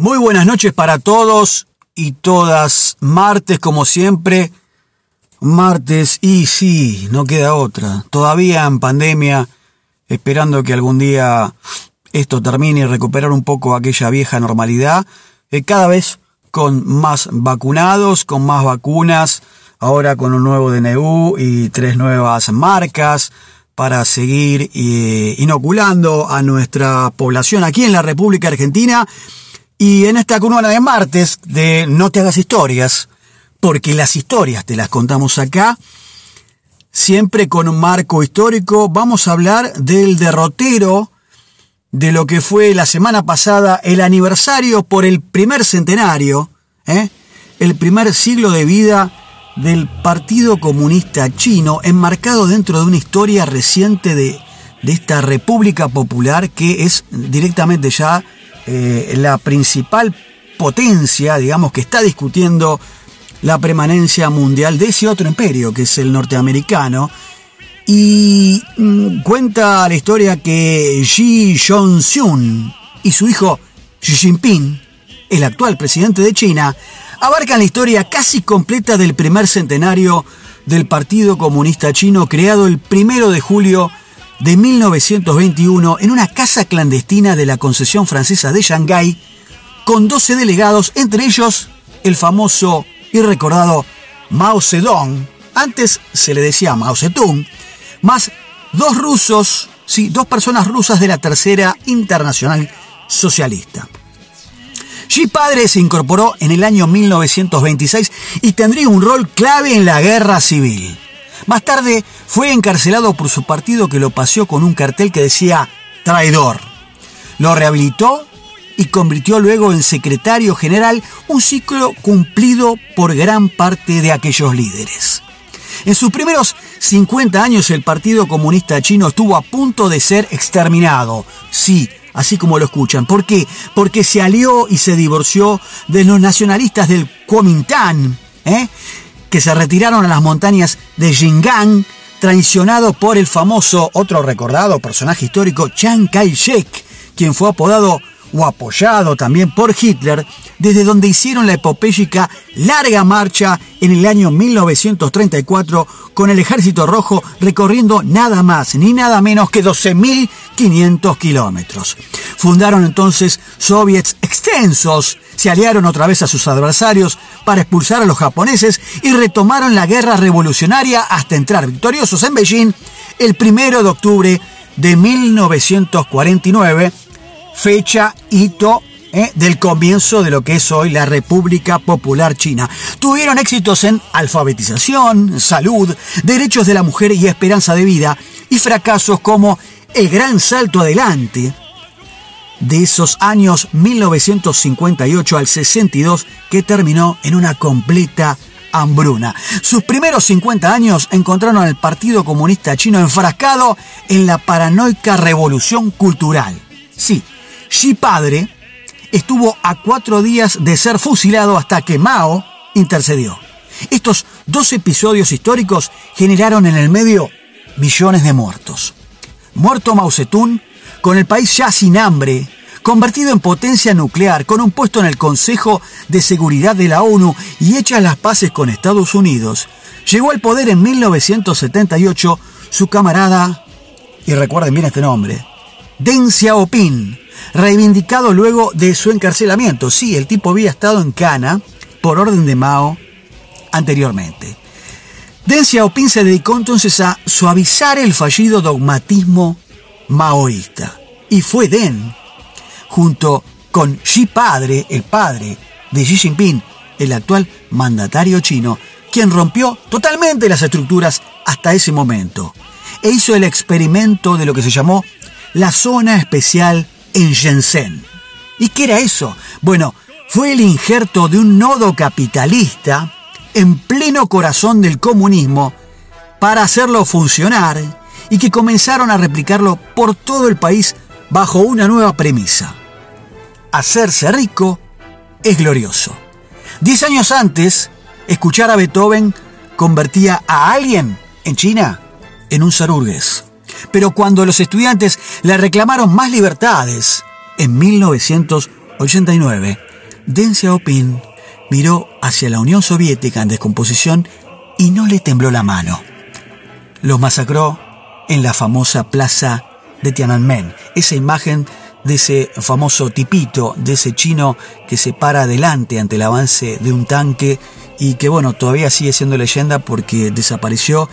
Muy buenas noches para todos y todas. Martes, como siempre. Martes, y sí, no queda otra. Todavía en pandemia, esperando que algún día esto termine y recuperar un poco aquella vieja normalidad. Eh, cada vez con más vacunados, con más vacunas, ahora con un nuevo DNU y tres nuevas marcas para seguir eh, inoculando a nuestra población aquí en la República Argentina y en esta columna de martes de No te hagas historias, porque las historias te las contamos acá, siempre con un marco histórico, vamos a hablar del derrotero de lo que fue la semana pasada el aniversario por el primer centenario, ¿eh? el primer siglo de vida del Partido Comunista Chino, enmarcado dentro de una historia reciente de, de esta República Popular que es directamente ya eh, la principal potencia, digamos, que está discutiendo la permanencia mundial de ese otro imperio, que es el norteamericano. Y mm, cuenta la historia que Xi Jinping y su hijo Xi Jinping, el actual presidente de China, abarcan la historia casi completa del primer centenario del Partido Comunista Chino creado el primero de julio de 1921 en una casa clandestina de la concesión francesa de Shanghái con 12 delegados, entre ellos el famoso y recordado Mao Zedong, antes se le decía Mao Zedong, más dos rusos, sí, dos personas rusas de la Tercera Internacional Socialista. Xi padre se incorporó en el año 1926 y tendría un rol clave en la guerra civil. Más tarde fue encarcelado por su partido que lo paseó con un cartel que decía traidor. Lo rehabilitó y convirtió luego en secretario general, un ciclo cumplido por gran parte de aquellos líderes. En sus primeros 50 años el Partido Comunista Chino estuvo a punto de ser exterminado. Sí, así como lo escuchan. ¿Por qué? Porque se alió y se divorció de los nacionalistas del Kuomintang, ¿eh? Que se retiraron a las montañas de Jingang, traicionado por el famoso, otro recordado personaje histórico, Chiang Kai-shek, quien fue apodado o apoyado también por Hitler, desde donde hicieron la epopéyica larga marcha en el año 1934 con el Ejército Rojo recorriendo nada más ni nada menos que 12.500 kilómetros. Fundaron entonces soviets extensos, se aliaron otra vez a sus adversarios para expulsar a los japoneses y retomaron la guerra revolucionaria hasta entrar victoriosos en Beijing el primero de octubre de 1949 fecha, hito ¿eh? del comienzo de lo que es hoy la República Popular China. Tuvieron éxitos en alfabetización, salud, derechos de la mujer y esperanza de vida, y fracasos como el gran salto adelante de esos años 1958 al 62 que terminó en una completa hambruna. Sus primeros 50 años encontraron al Partido Comunista Chino enfrascado en la paranoica revolución cultural. Sí, Xi padre estuvo a cuatro días de ser fusilado hasta que Mao intercedió. Estos dos episodios históricos generaron en el medio millones de muertos. Muerto Mao Zedong, con el país ya sin hambre, convertido en potencia nuclear, con un puesto en el Consejo de Seguridad de la ONU y hechas las paces con Estados Unidos, llegó al poder en 1978 su camarada, y recuerden bien este nombre, Deng Xiaoping, reivindicado luego de su encarcelamiento. Sí, el tipo había estado en Cana por orden de Mao anteriormente. Deng Xiaoping se dedicó entonces a suavizar el fallido dogmatismo maoísta. Y fue Deng, junto con Xi padre, el padre de Xi Jinping, el actual mandatario chino, quien rompió totalmente las estructuras hasta ese momento e hizo el experimento de lo que se llamó la zona especial en Shenzhen. ¿Y qué era eso? Bueno, fue el injerto de un nodo capitalista en pleno corazón del comunismo para hacerlo funcionar y que comenzaron a replicarlo por todo el país bajo una nueva premisa. Hacerse rico es glorioso. Diez años antes, escuchar a Beethoven convertía a alguien en China en un zarurgues. Pero cuando los estudiantes le reclamaron más libertades, en 1989, Deng Xiaoping miró hacia la Unión Soviética en descomposición y no le tembló la mano. Los masacró en la famosa plaza de Tiananmen, esa imagen de ese famoso tipito, de ese chino que se para adelante ante el avance de un tanque y que bueno, todavía sigue siendo leyenda porque desapareció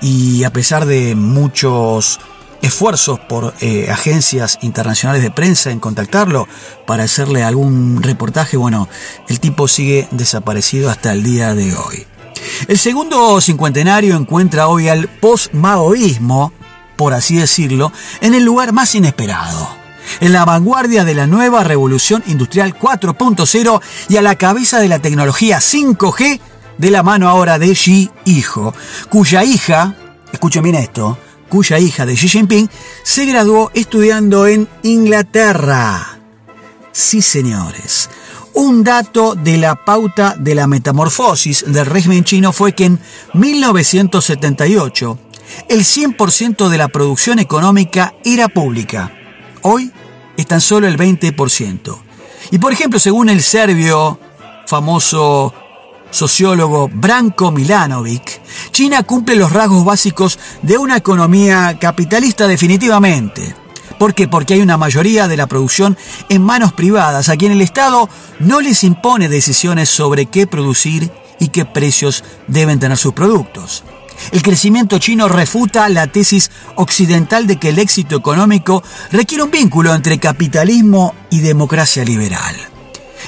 y a pesar de muchos esfuerzos por eh, agencias internacionales de prensa en contactarlo para hacerle algún reportaje, bueno, el tipo sigue desaparecido hasta el día de hoy. El segundo cincuentenario encuentra hoy al post-maoísmo, por así decirlo, en el lugar más inesperado en la vanguardia de la nueva revolución industrial 4.0 y a la cabeza de la tecnología 5G de la mano ahora de Xi Hijo, cuya hija, escuchen bien esto, cuya hija de Xi Jinping se graduó estudiando en Inglaterra. Sí, señores. Un dato de la pauta de la metamorfosis del régimen chino fue que en 1978 el 100% de la producción económica era pública. Hoy es tan solo el 20%. Y por ejemplo, según el serbio famoso sociólogo Branko Milanovic, China cumple los rasgos básicos de una economía capitalista definitivamente. ¿Por qué? Porque hay una mayoría de la producción en manos privadas, a quien el Estado no les impone decisiones sobre qué producir y qué precios deben tener sus productos. El crecimiento chino refuta la tesis occidental de que el éxito económico requiere un vínculo entre capitalismo y democracia liberal.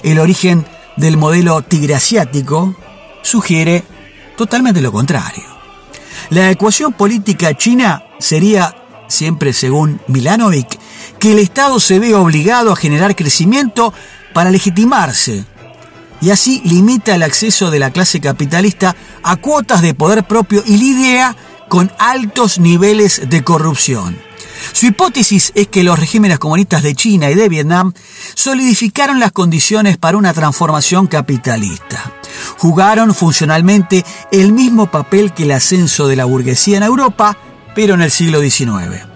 El origen del modelo tigre asiático sugiere totalmente lo contrario. La ecuación política china sería, siempre según Milanovic, que el Estado se ve obligado a generar crecimiento para legitimarse y así limita el acceso de la clase capitalista a cuotas de poder propio y lidia con altos niveles de corrupción. Su hipótesis es que los regímenes comunistas de China y de Vietnam solidificaron las condiciones para una transformación capitalista. Jugaron funcionalmente el mismo papel que el ascenso de la burguesía en Europa, pero en el siglo XIX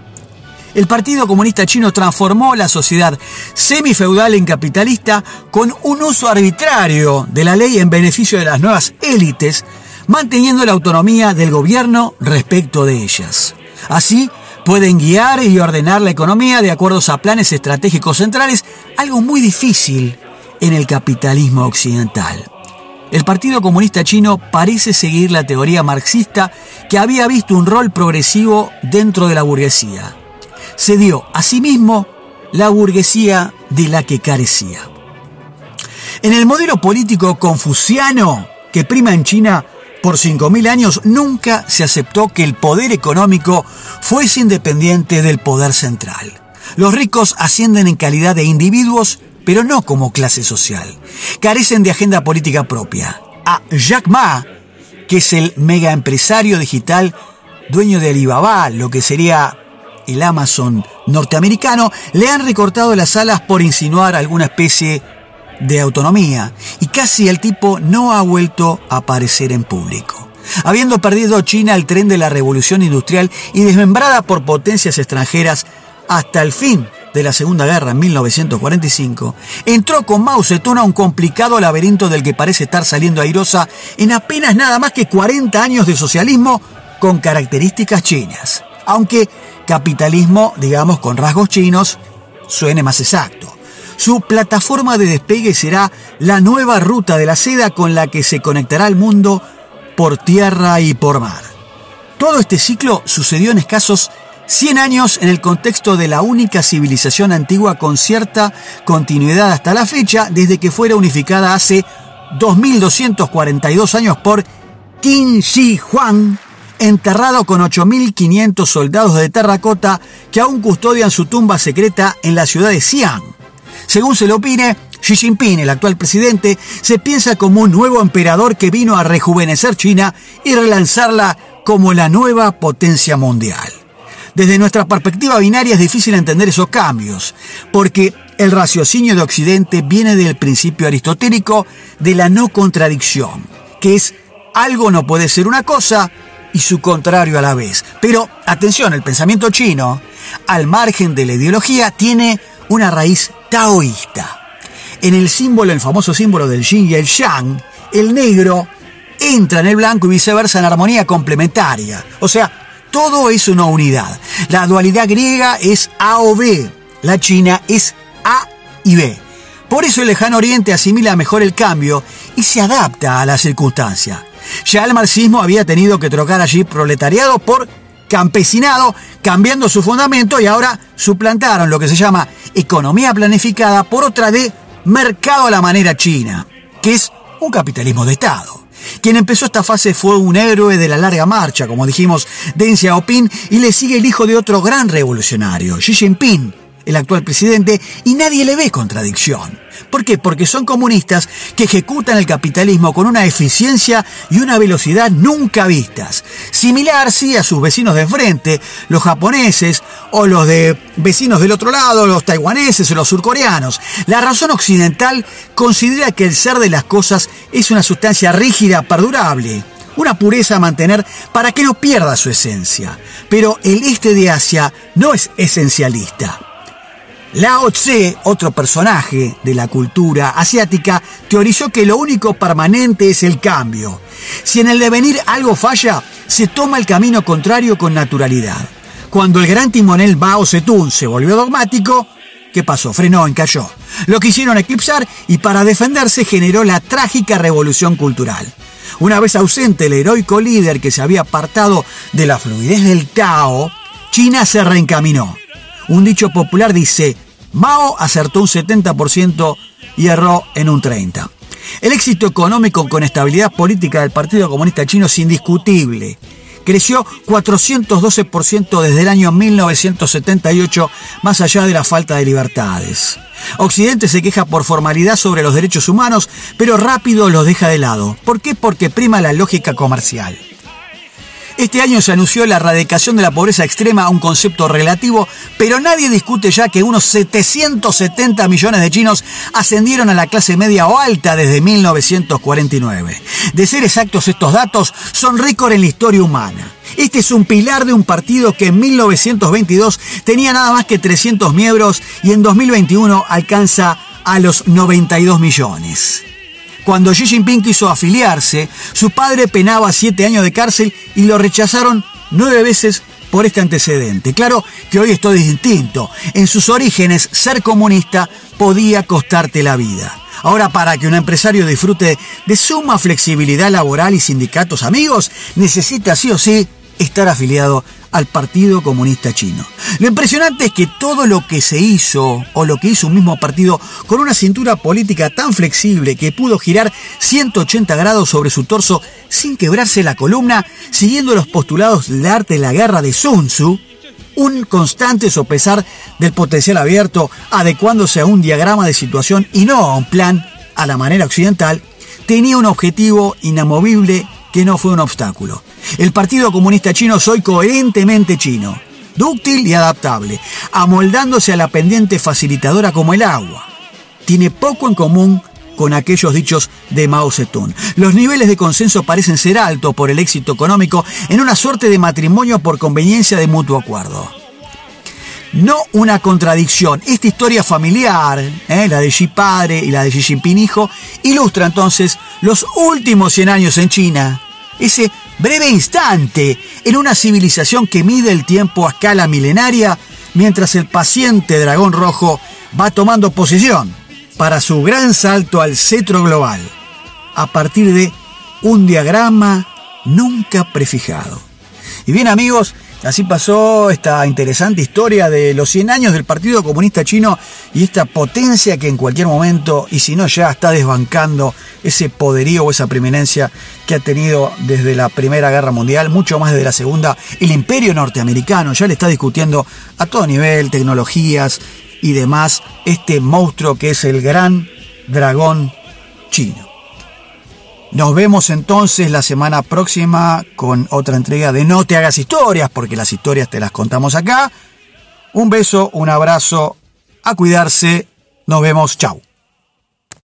el Partido Comunista Chino transformó la sociedad semifeudal en capitalista con un uso arbitrario de la ley en beneficio de las nuevas élites, manteniendo la autonomía del gobierno respecto de ellas. Así, pueden guiar y ordenar la economía de acuerdo a planes estratégicos centrales, algo muy difícil en el capitalismo occidental. El Partido Comunista Chino parece seguir la teoría marxista que había visto un rol progresivo dentro de la burguesía se dio a sí mismo la burguesía de la que carecía. En el modelo político confuciano que prima en China por 5.000 años, nunca se aceptó que el poder económico fuese independiente del poder central. Los ricos ascienden en calidad de individuos, pero no como clase social. Carecen de agenda política propia. A Jack Ma, que es el mega empresario digital dueño de Alibaba, lo que sería el Amazon norteamericano, le han recortado las alas por insinuar alguna especie de autonomía y casi el tipo no ha vuelto a aparecer en público. Habiendo perdido China el tren de la revolución industrial y desmembrada por potencias extranjeras hasta el fin de la Segunda Guerra en 1945, entró con Mao Zedong a un complicado laberinto del que parece estar saliendo airosa en apenas nada más que 40 años de socialismo con características chinas. Aunque capitalismo, digamos, con rasgos chinos, suene más exacto. Su plataforma de despegue será la nueva ruta de la seda con la que se conectará al mundo por tierra y por mar. Todo este ciclo sucedió en escasos 100 años en el contexto de la única civilización antigua con cierta continuidad hasta la fecha, desde que fuera unificada hace 2242 años por Qin Shi Huang, enterrado con 8.500 soldados de terracota que aún custodian su tumba secreta en la ciudad de Xi'an. Según se lo opine, Xi Jinping, el actual presidente, se piensa como un nuevo emperador que vino a rejuvenecer China y relanzarla como la nueva potencia mundial. Desde nuestra perspectiva binaria es difícil entender esos cambios, porque el raciocinio de Occidente viene del principio aristotélico de la no contradicción, que es algo no puede ser una cosa y su contrario a la vez. Pero atención, el pensamiento chino, al margen de la ideología, tiene una raíz en el símbolo, el famoso símbolo del yin y el yang, el negro entra en el blanco y viceversa en armonía complementaria. O sea, todo es una unidad. La dualidad griega es A o B, la china es A y B. Por eso el lejano oriente asimila mejor el cambio y se adapta a la circunstancia. Ya el marxismo había tenido que trocar allí proletariado por campesinado, cambiando su fundamento y ahora suplantaron lo que se llama economía planificada por otra de mercado a la manera china, que es un capitalismo de Estado. Quien empezó esta fase fue un héroe de la larga marcha, como dijimos, Deng Xiaoping, y le sigue el hijo de otro gran revolucionario, Xi Jinping, el actual presidente, y nadie le ve contradicción. ¿Por qué? Porque son comunistas que ejecutan el capitalismo con una eficiencia y una velocidad nunca vistas. Similar, sí, a sus vecinos de enfrente, los japoneses o los de vecinos del otro lado, los taiwaneses o los surcoreanos. La razón occidental considera que el ser de las cosas es una sustancia rígida, perdurable una pureza a mantener para que no pierda su esencia. Pero el este de Asia no es esencialista. Lao Tse, otro personaje de la cultura asiática, teorizó que lo único permanente es el cambio. Si en el devenir algo falla, se toma el camino contrario con naturalidad. Cuando el gran timonel Mao Zedong se volvió dogmático, ¿qué pasó? Frenó, encalló. Lo quisieron eclipsar y para defenderse generó la trágica revolución cultural. Una vez ausente el heroico líder que se había apartado de la fluidez del Tao, China se reencaminó. Un dicho popular dice, Mao acertó un 70% y erró en un 30%. El éxito económico con estabilidad política del Partido Comunista Chino es indiscutible. Creció 412% desde el año 1978, más allá de la falta de libertades. Occidente se queja por formalidad sobre los derechos humanos, pero rápido los deja de lado. ¿Por qué? Porque prima la lógica comercial. Este año se anunció la erradicación de la pobreza extrema, un concepto relativo, pero nadie discute ya que unos 770 millones de chinos ascendieron a la clase media o alta desde 1949. De ser exactos estos datos, son récord en la historia humana. Este es un pilar de un partido que en 1922 tenía nada más que 300 miembros y en 2021 alcanza a los 92 millones. Cuando Xi Jinping quiso afiliarse, su padre penaba siete años de cárcel y lo rechazaron nueve veces por este antecedente. Claro que hoy esto es distinto. En sus orígenes, ser comunista podía costarte la vida. Ahora, para que un empresario disfrute de suma flexibilidad laboral y sindicatos amigos, necesita sí o sí estar afiliado al Partido Comunista Chino. Lo impresionante es que todo lo que se hizo, o lo que hizo un mismo partido, con una cintura política tan flexible que pudo girar 180 grados sobre su torso sin quebrarse la columna, siguiendo los postulados del arte de la guerra de Sun Tzu, un constante sopesar del potencial abierto, adecuándose a un diagrama de situación y no a un plan a la manera occidental, tenía un objetivo inamovible que no fue un obstáculo. El Partido Comunista Chino soy coherentemente chino, dúctil y adaptable, amoldándose a la pendiente facilitadora como el agua. Tiene poco en común con aquellos dichos de Mao Zedong. Los niveles de consenso parecen ser altos por el éxito económico en una suerte de matrimonio por conveniencia de mutuo acuerdo. No una contradicción. Esta historia familiar, ¿eh? la de Xi padre y la de Xi Jinping hijo, ilustra entonces los últimos 100 años en China, ese breve instante en una civilización que mide el tiempo a escala milenaria mientras el paciente dragón rojo va tomando posición para su gran salto al cetro global a partir de un diagrama nunca prefijado. Y bien amigos, Así pasó esta interesante historia de los 100 años del Partido Comunista Chino y esta potencia que en cualquier momento, y si no ya está desbancando ese poderío o esa preeminencia que ha tenido desde la Primera Guerra Mundial, mucho más desde la Segunda, el imperio norteamericano ya le está discutiendo a todo nivel, tecnologías y demás, este monstruo que es el gran dragón chino. Nos vemos entonces la semana próxima con otra entrega de No te hagas historias, porque las historias te las contamos acá. Un beso, un abrazo, a cuidarse. Nos vemos, chao.